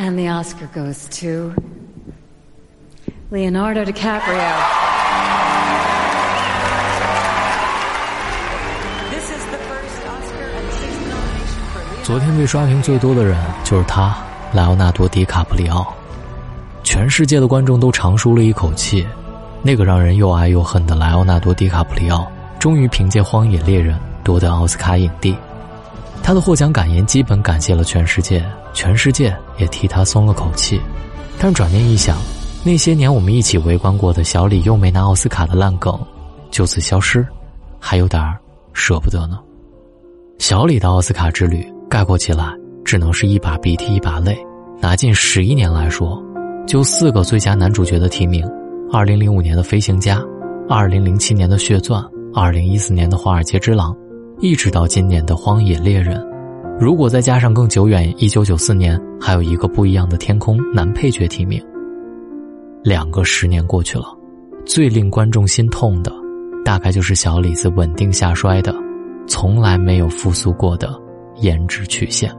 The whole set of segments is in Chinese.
And the Oscar goes to Leonardo DiCaprio. This is the first Oscar and sixth nomination for Leonardo. 昨天被刷屏最多的人就是他，莱奥纳多·迪卡普里奥。全世界的观众都长舒了一口气，那个让人又爱又恨的莱奥纳多·迪卡普里奥，终于凭借《荒野猎人》夺得奥斯卡影帝。他的获奖感言基本感谢了全世界，全世界也替他松了口气。但转念一想，那些年我们一起围观过的小李又没拿奥斯卡的烂梗，就此消失，还有点舍不得呢。小李的奥斯卡之旅概括起来，只能是一把鼻涕一把泪。拿近十一年来说。就四个最佳男主角的提名：二零零五年的《飞行家》，二零零七年的《血钻》，二零一四年的《华尔街之狼》，一直到今年的《荒野猎人》。如果再加上更久远一九九四年还有一个不一样的天空男配角提名，两个十年过去了，最令观众心痛的，大概就是小李子稳定下衰的、从来没有复苏过的颜值曲线，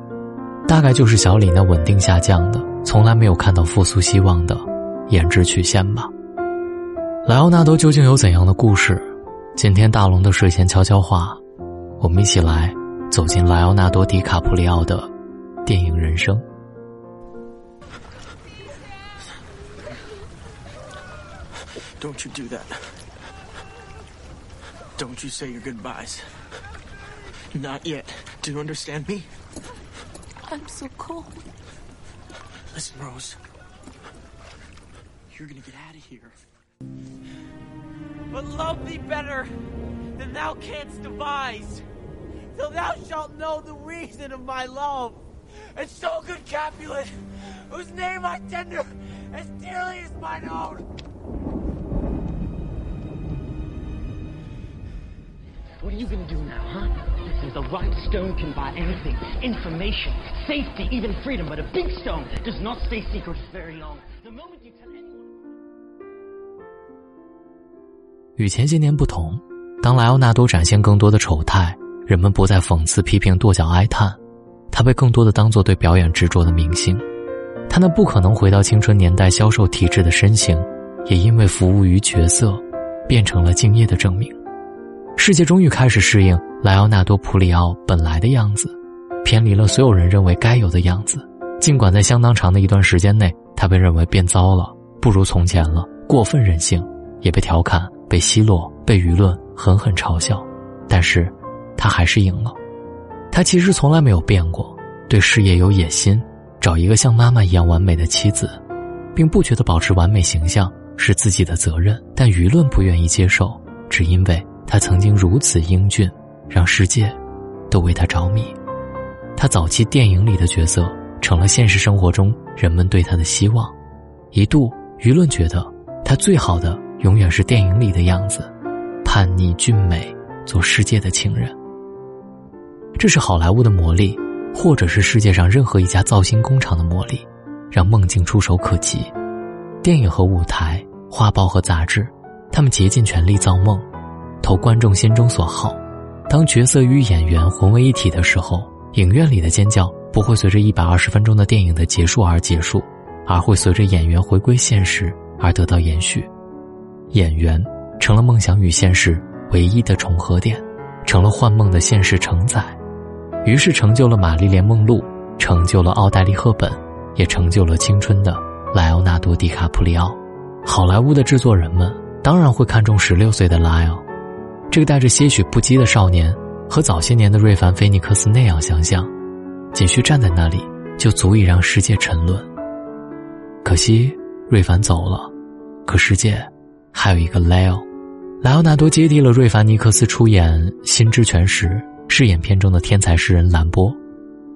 大概就是小李那稳定下降的。从来没有看到复苏希望的颜值曲线吧？莱奥纳多究竟有怎样的故事？今天大龙的睡前悄悄话，我们一起来走进莱奥纳多·迪卡普里奥的电影人生。Don't you do that. Don't you say your goodbyes. Not yet. Do you understand me? I'm so cold. Listen, Rose. You're gonna get out of here. But love thee better than thou canst devise, till thou shalt know the reason of my love. And so good Capulet, whose name I tender as dearly as mine own. What are you gonna do now, huh? Because the right stone can buy anything information, safety, even freedom, but a big stone does not stay secret very long. The moment you tell anyone. 与前些年不同，当莱奥纳多展现更多的丑态， 人们不再讽刺、批评、跺脚哀叹，他被更多的当作对表演执着的明星。他那不可能回到青春年代消瘦体质的身形，也因为服务于角色，变成了敬业的证明。世界终于开始适应莱奥纳多·普里奥本来的样子，偏离了所有人认为该有的样子。尽管在相当长的一段时间内，他被认为变糟了，不如从前了，过分任性，也被调侃、被奚落、被舆论狠狠嘲笑。但是，他还是赢了。他其实从来没有变过，对事业有野心，找一个像妈妈一样完美的妻子，并不觉得保持完美形象是自己的责任。但舆论不愿意接受，只因为。他曾经如此英俊，让世界都为他着迷。他早期电影里的角色成了现实生活中人们对他的希望。一度舆论觉得他最好的永远是电影里的样子，叛逆俊美，做世界的情人。这是好莱坞的魔力，或者是世界上任何一家造星工厂的魔力，让梦境触手可及。电影和舞台，画报和杂志，他们竭尽全力造梦。投观众心中所好，当角色与演员混为一体的时候，影院里的尖叫不会随着一百二十分钟的电影的结束而结束，而会随着演员回归现实而得到延续。演员成了梦想与现实唯一的重合点，成了幻梦的现实承载，于是成就了玛丽莲梦露，成就了奥黛丽赫本，也成就了青春的莱奥纳多·迪卡普里奥。好莱坞的制作人们当然会看重十六岁的莱奥。这个带着些许不羁的少年，和早些年的瑞凡·菲尼克斯那样相像，仅需站在那里，就足以让世界沉沦。可惜瑞凡走了，可世界还有一个莱奥。莱奥纳多接替了瑞凡·尼克斯出演《心之泉》时，饰演片中的天才诗人兰波。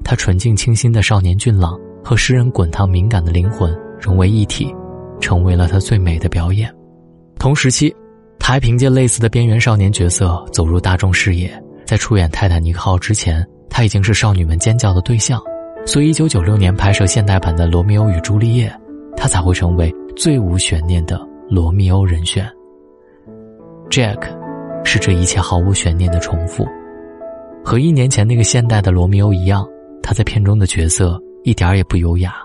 他纯净清新的少年俊朗和诗人滚烫敏感的灵魂融为一体，成为了他最美的表演。同时期。他还凭借类似的边缘少年角色走入大众视野，在出演《泰坦尼克号》之前，他已经是少女们尖叫的对象，所以1996年拍摄现代版的《罗密欧与朱丽叶》，他才会成为最无悬念的罗密欧人选。Jack，是这一切毫无悬念的重复，和一年前那个现代的罗密欧一样，他在片中的角色一点也不优雅，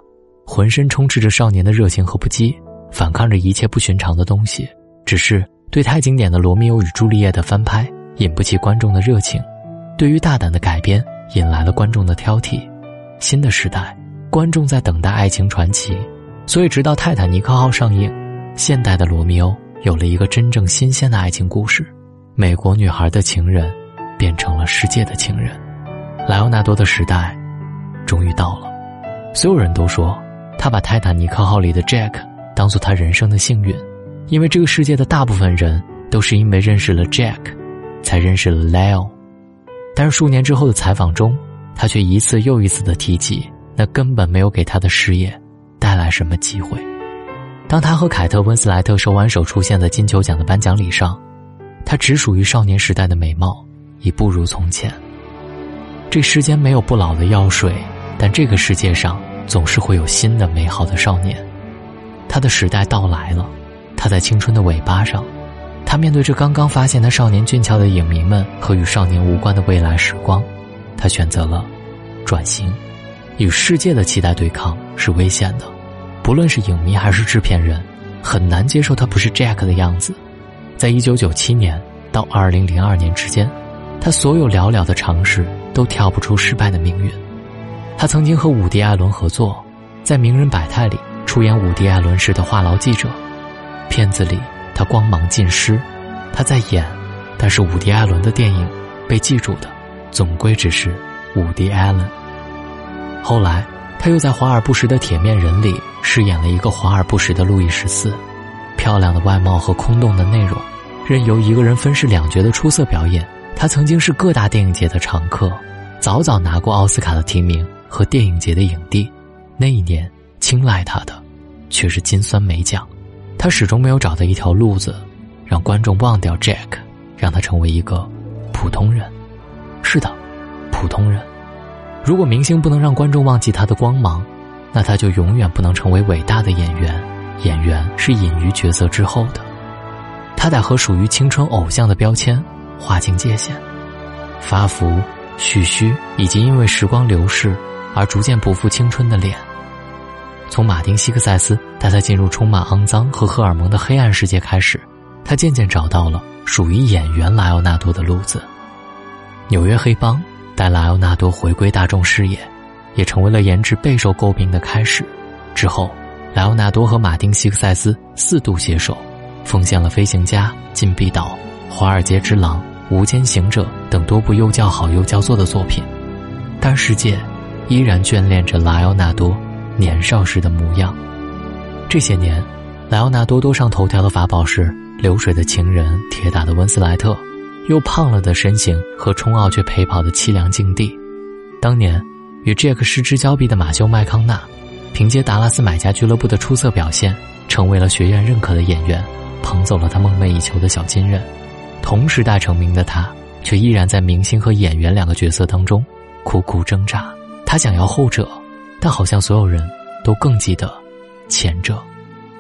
浑身充斥着少年的热情和不羁，反抗着一切不寻常的东西。只是对太经典的《罗密欧与朱丽叶》的翻拍引不起观众的热情，对于大胆的改编引来了观众的挑剔。新的时代，观众在等待爱情传奇，所以直到《泰坦尼克号》上映，现代的罗密欧有了一个真正新鲜的爱情故事。美国女孩的情人，变成了世界的情人。莱奥纳多的时代，终于到了。所有人都说，他把《泰坦尼克号》里的 Jack 当做他人生的幸运，因为这个世界的大部分人都是因为认识了 Jack，才认识了 Leo。但是数年之后的采访中，他却一次又一次的提及，那根本没有给他的事业带来什么机会。当他和凯特温斯莱特手挽手出现在金球奖的颁奖礼上，他只属于少年时代的美貌已不如从前。这世间没有不老的药水，但这个世界上总是会有新的美好的少年。他的时代到来了，他在青春的尾巴上，他面对着刚刚发现他少年俊俏的影迷们和与少年无关的未来时光。他选择了转型，与世界的期待对抗是危险的。不论是影迷还是制片人，很难接受他不是 Jack 的样子。在一九九七年到二零零二年之间，他所有寥寥的尝试都跳不出失败的命运。他曾经和伍迪·艾伦合作，在《名人百态》里出演伍迪·艾伦式的话痨记者。片子里他光芒尽失，他在演，但是伍迪·艾伦的电影被记住的。总归只是伍迪·艾伦。后来，他又在华而不实的《铁面人》里饰演了一个华而不实的路易十四。漂亮的外貌和空洞的内容，任由一个人分饰两角的出色表演。他曾经是各大电影节的常客，早早拿过奥斯卡的提名和电影节的影帝。那一年，青睐他的却是金酸梅奖。他始终没有找到一条路子，让观众忘掉 Jack，让他成为一个普通人。是的，普通人。如果明星不能让观众忘记他的光芒，那他就永远不能成为伟大的演员。演员是隐于角色之后的，他得和属于青春偶像的标签划清界限。发福、蓄须，以及因为时光流逝而逐渐不复青春的脸。从马丁·西克塞斯带他进入充满肮脏和荷尔蒙的黑暗世界开始，他渐渐找到了属于演员莱奥纳多的路子。纽约黑帮带莱奥纳多回归大众视野，也成为了颜值备受诟病的开始。之后，莱奥纳多和马丁·西克塞斯四度携手，奉献了《飞行家》《禁闭岛》《华尔街之狼》《无间行者》等多部又叫好又叫座的作品。但世界依然眷恋着莱奥纳多年少时的模样。这些年，莱奥纳多多上头条的法宝是《流水的情人》《铁打的温斯莱特》。又胖了的身形和冲奥却陪跑的凄凉境地，当年与 Jack 失之交臂的马修麦康纳，凭借达拉斯买家俱乐部的出色表现，成为了学院认可的演员，捧走了他梦寐以求的小金人。同时代成名的他，却依然在明星和演员两个角色当中苦苦挣扎。他想要后者，但好像所有人都更记得前者。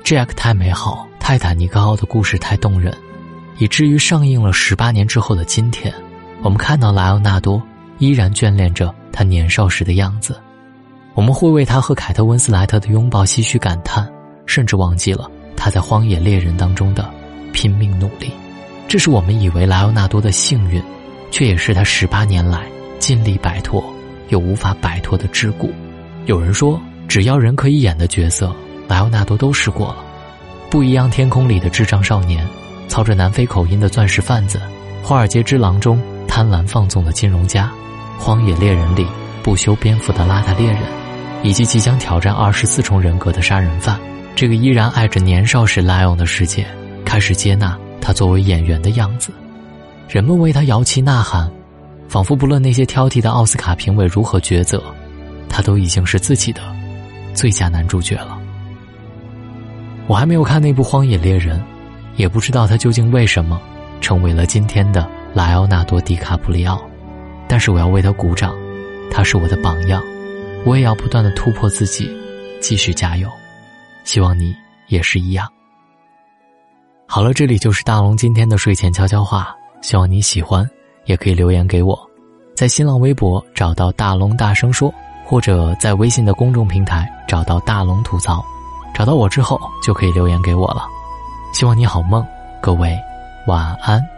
Jack 太美好，泰坦尼克号的故事太动人。以至于上映了十八年之后的今天，我们看到莱昂纳多依然眷恋着他年少时的样子，我们会为他和凯特温斯莱特的拥抱唏嘘感叹，甚至忘记了他在《荒野猎人》当中的拼命努力。这是我们以为莱昂纳多的幸运，却也是他十八年来尽力摆脱又无法摆脱的桎梏。有人说，只要人可以演的角色，莱昂纳多都试过了。不一样天空里的智障少年。操着南非口音的钻石贩子，《华尔街之狼》中贪婪放纵的金融家，《荒野猎人》里不修边幅的邋遢猎人，以及即将挑战二十四重人格的杀人犯，这个依然爱着年少时莱昂的世界，开始接纳他作为演员的样子。人们为他摇旗呐喊，仿佛不论那些挑剔的奥斯卡评委如何抉择，他都已经是自己的最佳男主角了。我还没有看那部《荒野猎人》。也不知道他究竟为什么成为了今天的莱奥纳多·迪卡普里奥，但是我要为他鼓掌，他是我的榜样，我也要不断的突破自己，继续加油，希望你也是一样。好了，这里就是大龙今天的睡前悄悄话，希望你喜欢，也可以留言给我，在新浪微博找到大龙大声说。或者在微信的公众平台找到大龙吐槽，找到我之后就可以留言给我了。希望你好梦，各位晚安。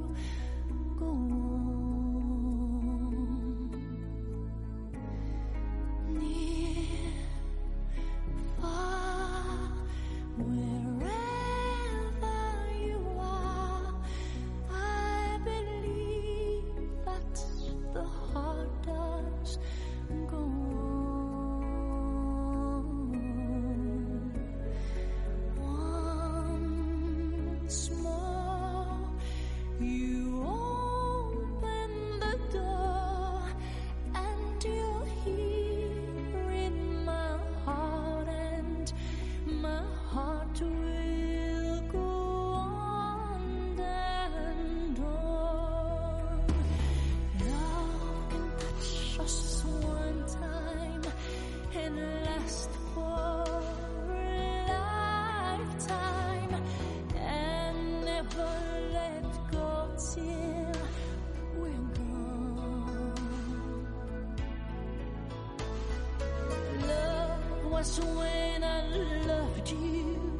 was when I loved you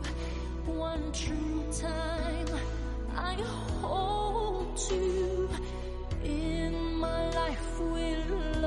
one true time. I hold you in my life will